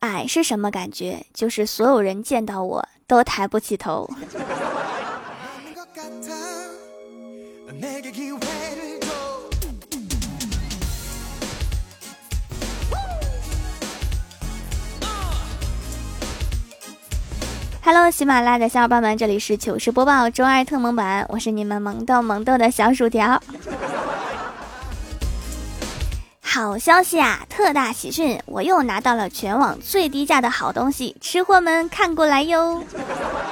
矮是什么感觉？就是所有人见到我都抬不起头。Hello，喜马拉雅的小伙伴们，这里是糗事播报周二特萌版，我是你们萌豆萌豆的小薯条。好消息啊！特大喜讯，我又拿到了全网最低价的好东西，吃货们看过来哟！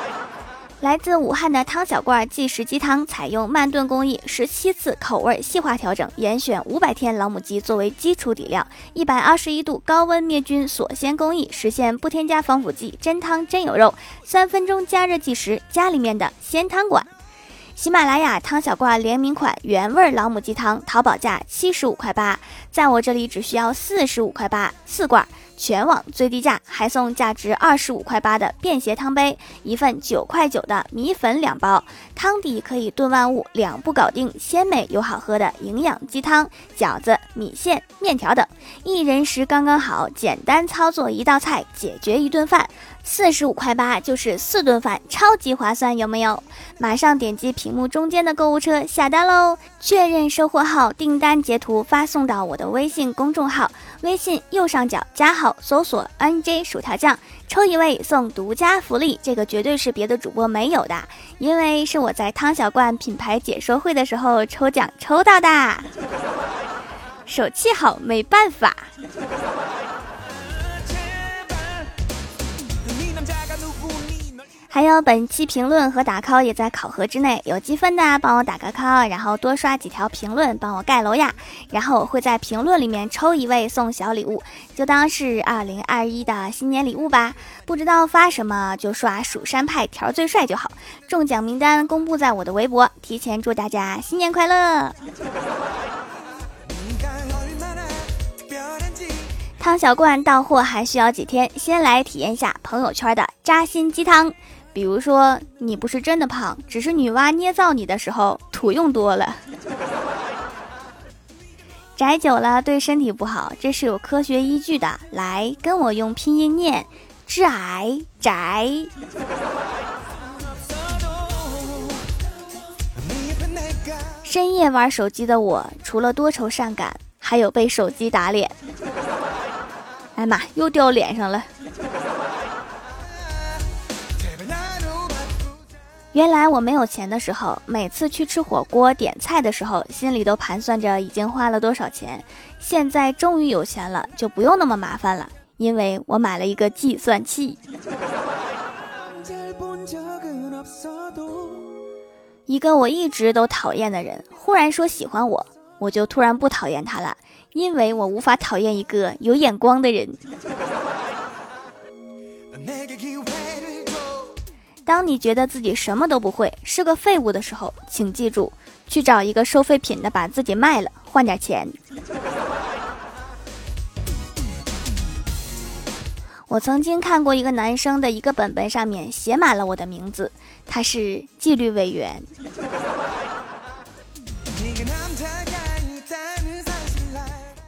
来自武汉的汤小罐即食鸡汤，采用慢炖工艺，十七次口味细化调整，严选五百天老母鸡作为基础底料，一百二十一度高温灭菌锁鲜工艺，实现不添加防腐剂，真汤真有肉，三分钟加热即食，家里面的鲜汤馆。喜马拉雅汤小罐联名款原味老母鸡汤，淘宝价七十五块八，在我这里只需要四十五块八四罐，全网最低价，还送价值二十五块八的便携汤杯，一份九块九的米粉两包，汤底可以炖万物，两步搞定，鲜美又好喝的营养鸡汤，饺子、米线、面条等，一人食刚刚好，简单操作一道菜解决一顿饭。四十五块八就是四顿饭，超级划算，有没有？马上点击屏幕中间的购物车下单喽！确认收货后，订单截图发送到我的微信公众号，微信右上角加号，搜索 NJ 薯条酱，抽一位送独家福利，这个绝对是别的主播没有的，因为是我在汤小罐品牌解说会的时候抽奖抽到的，手气好，没办法。还有本期评论和打 call 也在考核之内，有积分的帮我打个 call，然后多刷几条评论帮我盖楼呀，然后我会在评论里面抽一位送小礼物，就当是二零二一的新年礼物吧。不知道发什么就刷蜀山派条最帅就好。中奖名单公布在我的微博，提前祝大家新年快乐。汤小罐到货还需要几天，先来体验一下朋友圈的扎心鸡汤。比如说，你不是真的胖，只是女娲捏造你的时候土用多了。宅久了对身体不好，这是有科学依据的。来，跟我用拼音念：致癌宅。深夜玩手机的我，除了多愁善感，还有被手机打脸。哎妈，又掉脸上了。原来我没有钱的时候，每次去吃火锅点菜的时候，心里都盘算着已经花了多少钱。现在终于有钱了，就不用那么麻烦了，因为我买了一个计算器。一个我一直都讨厌的人，忽然说喜欢我，我就突然不讨厌他了，因为我无法讨厌一个有眼光的人。当你觉得自己什么都不会，是个废物的时候，请记住，去找一个收废品的，把自己卖了，换点钱。我曾经看过一个男生的一个本本，上面写满了我的名字，他是纪律委员。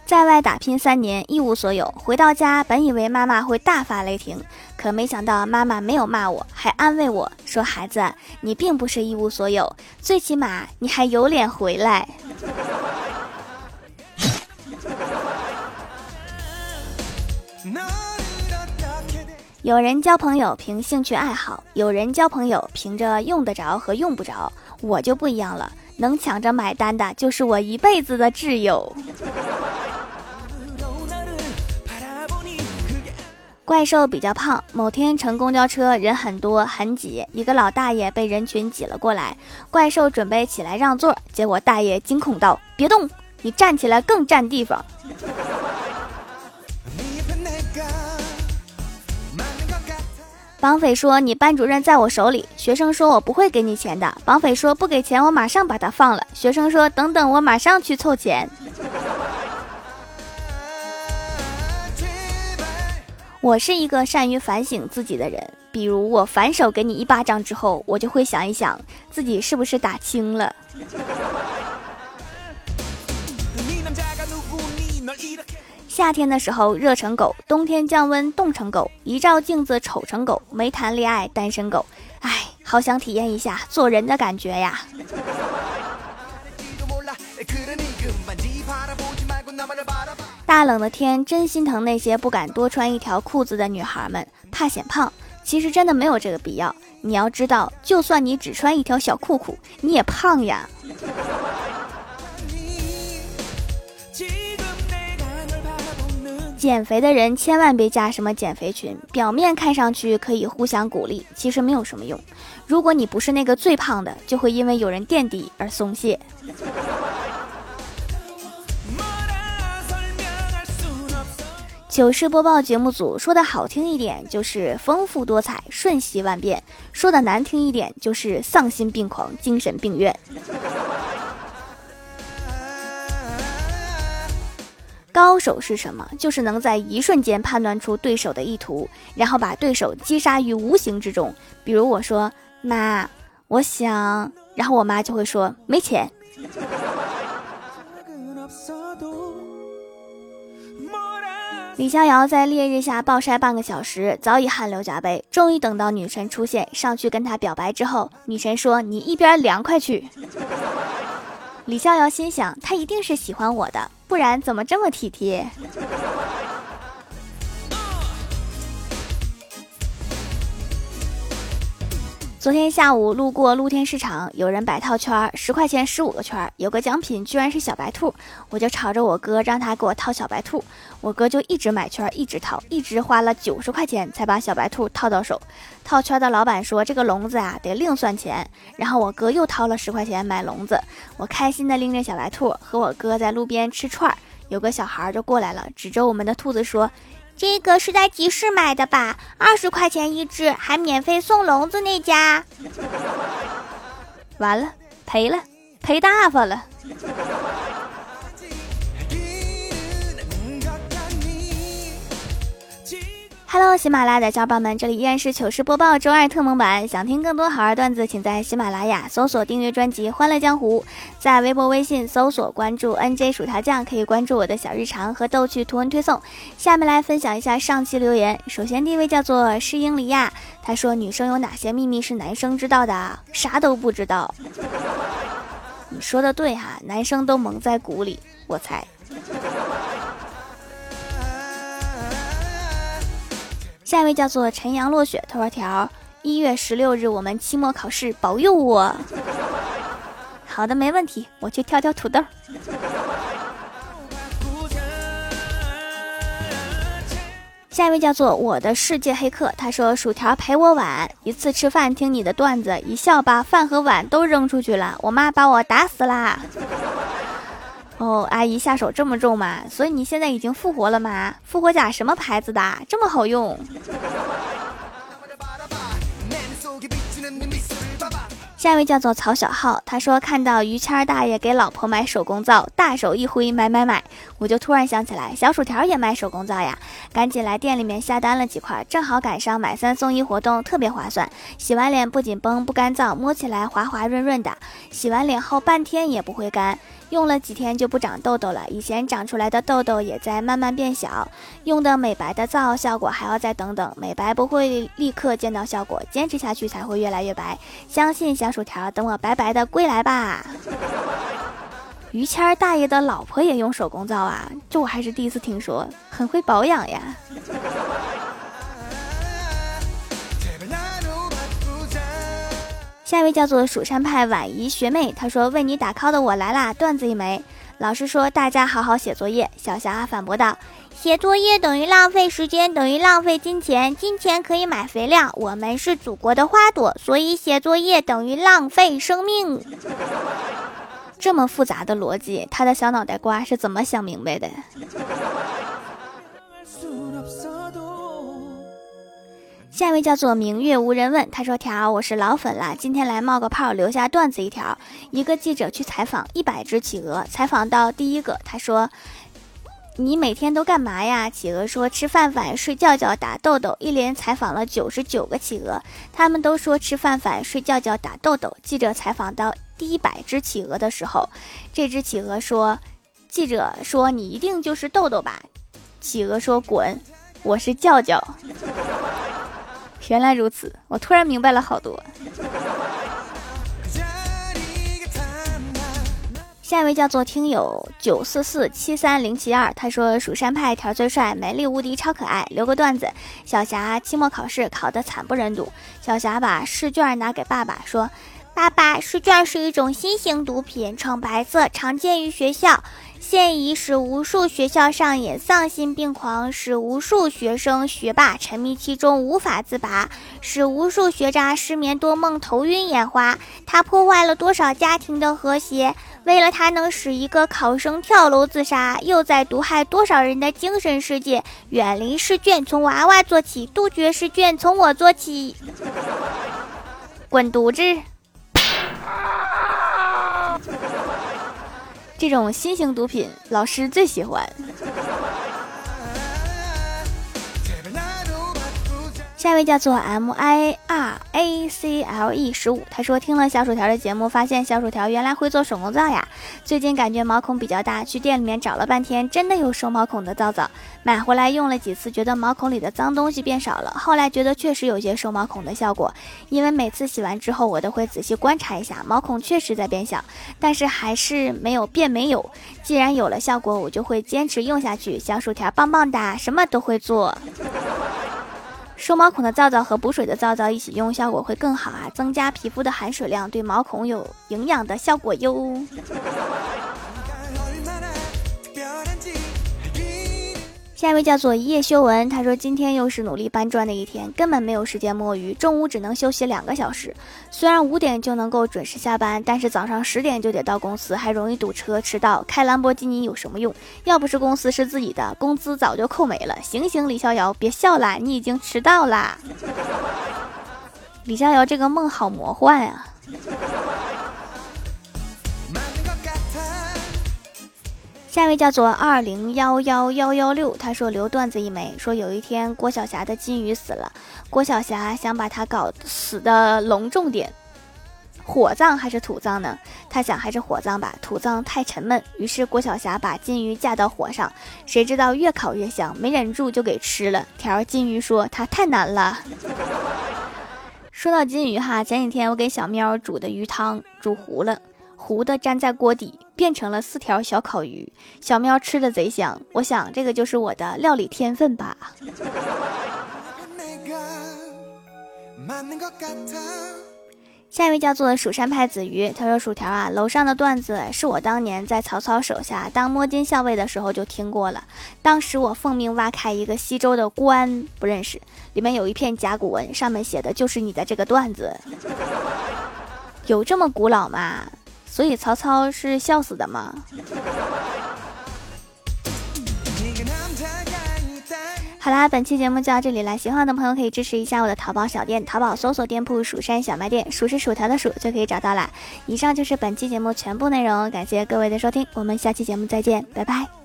在外打拼三年，一无所有，回到家，本以为妈妈会大发雷霆，可没想到妈妈没有骂我，还安慰我说：“孩子，你并不是一无所有，最起码你还有脸回来。”有人交朋友凭兴趣爱好，有人交朋友凭着用得着和用不着，我就不一样了，能抢着买单的就是我一辈子的挚友。怪兽比较胖，某天乘公交车，人很多很挤，一个老大爷被人群挤了过来，怪兽准备起来让座，结果大爷惊恐道：“别动，你站起来更占地方。”绑匪说：“你班主任在我手里。”学生说：“我不会给你钱的。”绑匪说：“不给钱，我马上把他放了。”学生说：“等等，我马上去凑钱。”我是一个善于反省自己的人，比如我反手给你一巴掌之后，我就会想一想自己是不是打轻了。夏天的时候热成狗，冬天降温冻成狗，一照镜子丑成狗，没谈恋爱单身狗。唉，好想体验一下做人的感觉呀。大冷的天，真心疼那些不敢多穿一条裤子的女孩们，怕显胖。其实真的没有这个必要。你要知道，就算你只穿一条小裤裤，你也胖呀。减肥的人千万别加什么减肥群，表面看上去可以互相鼓励，其实没有什么用。如果你不是那个最胖的，就会因为有人垫底而松懈。糗事播报节目组说的好听一点就是丰富多彩、瞬息万变；说的难听一点就是丧心病狂、精神病院。高手是什么？就是能在一瞬间判断出对手的意图，然后把对手击杀于无形之中。比如我说：“妈，我想……”然后我妈就会说：“没钱。”李逍遥在烈日下暴晒半个小时，早已汗流浃背。终于等到女神出现，上去跟他表白之后，女神说：“你一边凉快去。”李逍遥心想，他一定是喜欢我的，不然怎么这么体贴？昨天下午路过露天市场，有人摆套圈，十块钱十五个圈，有个奖品居然是小白兔，我就吵着我哥让他给我套小白兔，我哥就一直买圈，一直套，一直花了九十块钱才把小白兔套到手。套圈的老板说这个笼子啊得另算钱，然后我哥又掏了十块钱买笼子，我开心的拎着小白兔和我哥在路边吃串，有个小孩就过来了，指着我们的兔子说。这个是在集市买的吧？二十块钱一只，还免费送笼子那家。完了，赔了，赔大发了。Hello，喜马拉雅的小伙伴们，这里依然是糗事播报周二特蒙版。想听更多好玩段子，请在喜马拉雅搜索订阅专辑《欢乐江湖》，在微博、微信搜索关注 NJ 薯条酱，可以关注我的小日常和逗趣图文推送。下面来分享一下上期留言。首先第一位叫做诗英里亚，他说：“女生有哪些秘密是男生知道的？啥都不知道。”你说的对哈，男生都蒙在鼓里，我猜。下一位叫做晨阳落雪，他说：“条一月十六日我们期末考试，保佑我。”好的，没问题，我去挑挑土豆。下一位叫做我的世界黑客，他说：“薯条陪我碗，一次吃饭听你的段子，一笑把饭和碗都扔出去了，我妈把我打死啦。”哦，阿姨下手这么重吗？所以你现在已经复活了吗？复活甲什么牌子的？这么好用？下一位叫做曹小浩，他说看到于谦大爷给老婆买手工皂，大手一挥买买买，我就突然想起来，小薯条也卖手工皂呀，赶紧来店里面下单了几块，正好赶上买三送一活动，特别划算。洗完脸不紧绷不干燥，摸起来滑滑润润的，洗完脸后半天也不会干。用了几天就不长痘痘了，以前长出来的痘痘也在慢慢变小。用的美白的皂效果还要再等等，美白不会立刻见到效果，坚持下去才会越来越白。相信小薯条，等我白白的归来吧。于谦大爷的老婆也用手工皂啊，这我还是第一次听说，很会保养呀。下一位叫做蜀山派婉仪学妹，她说：“为你打 call 的我来啦，段子一枚。老师说大家好好写作业。”小霞反驳道：“写作业等于浪费时间，等于浪费金钱，金钱可以买肥料。我们是祖国的花朵，所以写作业等于浪费生命。” 这么复杂的逻辑，他的小脑袋瓜是怎么想明白的？下一位叫做明月无人问，他说：“条，我是老粉了，今天来冒个泡，留下段子一条。一个记者去采访一百只企鹅，采访到第一个，他说：‘你每天都干嘛呀？’企鹅说：‘吃饭饭，睡觉觉，打豆豆。’一连采访了九十九个企鹅，他们都说吃饭饭，睡觉觉，打豆豆。记者采访到第一百只企鹅的时候，这只企鹅说：‘记者说你一定就是豆豆吧？’企鹅说：“滚，我是叫叫。”原来如此，我突然明白了好多。下一位叫做听友九四四七三零七二，他说：“蜀山派条最帅，美丽无敌，超可爱。”留个段子：小霞期末考试考得惨不忍睹，小霞把试卷拿给爸爸说：“爸爸，试卷是一种新型毒品，呈白色，常见于学校，现已使无数学校上演丧心病狂，使无数学生学霸沉迷其中无法自拔，使无数学渣失眠多梦、头晕眼花。它破坏了多少家庭的和谐？”为了它能使一个考生跳楼自杀，又在毒害多少人的精神世界？远离试卷，从娃娃做起；杜绝试卷，从我做起。滚犊子！这种新型毒品，老师最喜欢。下一位叫做 M I R A C L E 十五，他说听了小薯条的节目，发现小薯条原来会做手工皂呀。最近感觉毛孔比较大，去店里面找了半天，真的有收毛孔的皂皂，买回来用了几次，觉得毛孔里的脏东西变少了。后来觉得确实有些收毛孔的效果，因为每次洗完之后，我都会仔细观察一下，毛孔确实在变小，但是还是没有变没有。既然有了效果，我就会坚持用下去。小薯条棒棒哒，什么都会做。收毛孔的皂皂和补水的皂皂一起用，效果会更好啊！增加皮肤的含水量，对毛孔有营养的效果哟。下一位叫做一叶修文，他说今天又是努力搬砖的一天，根本没有时间摸鱼，中午只能休息两个小时。虽然五点就能够准时下班，但是早上十点就得到公司，还容易堵车迟到。开兰博基尼有什么用？要不是公司是自己的，工资早就扣没了。醒醒，李逍遥，别笑了，你已经迟到啦。李逍遥这个梦好魔幻啊！下一位叫做二零幺幺幺幺六，他说留段子一枚，说有一天郭晓霞的金鱼死了，郭晓霞想把它搞死的隆重点，火葬还是土葬呢？他想还是火葬吧，土葬太沉闷。于是郭晓霞把金鱼架到火上，谁知道越烤越香，没忍住就给吃了。条金鱼说它太难了。说到金鱼哈，前几天我给小喵煮的鱼汤煮糊了。糊的粘在锅底，变成了四条小烤鱼。小喵吃的贼香，我想这个就是我的料理天分吧。下一位叫做蜀山派子鱼，他说：“薯条啊，楼上的段子是我当年在曹操手下当摸金校尉的时候就听过了。当时我奉命挖开一个西周的棺，不认识，里面有一片甲骨文，上面写的就是你的这个段子。有这么古老吗？”所以曹操是笑死的吗？好啦，本期节目就到这里了。喜欢的朋友可以支持一下我的淘宝小店，淘宝搜索店铺“蜀山小卖店”，数是薯条的数就可以找到啦。以上就是本期节目全部内容，感谢各位的收听，我们下期节目再见，拜拜。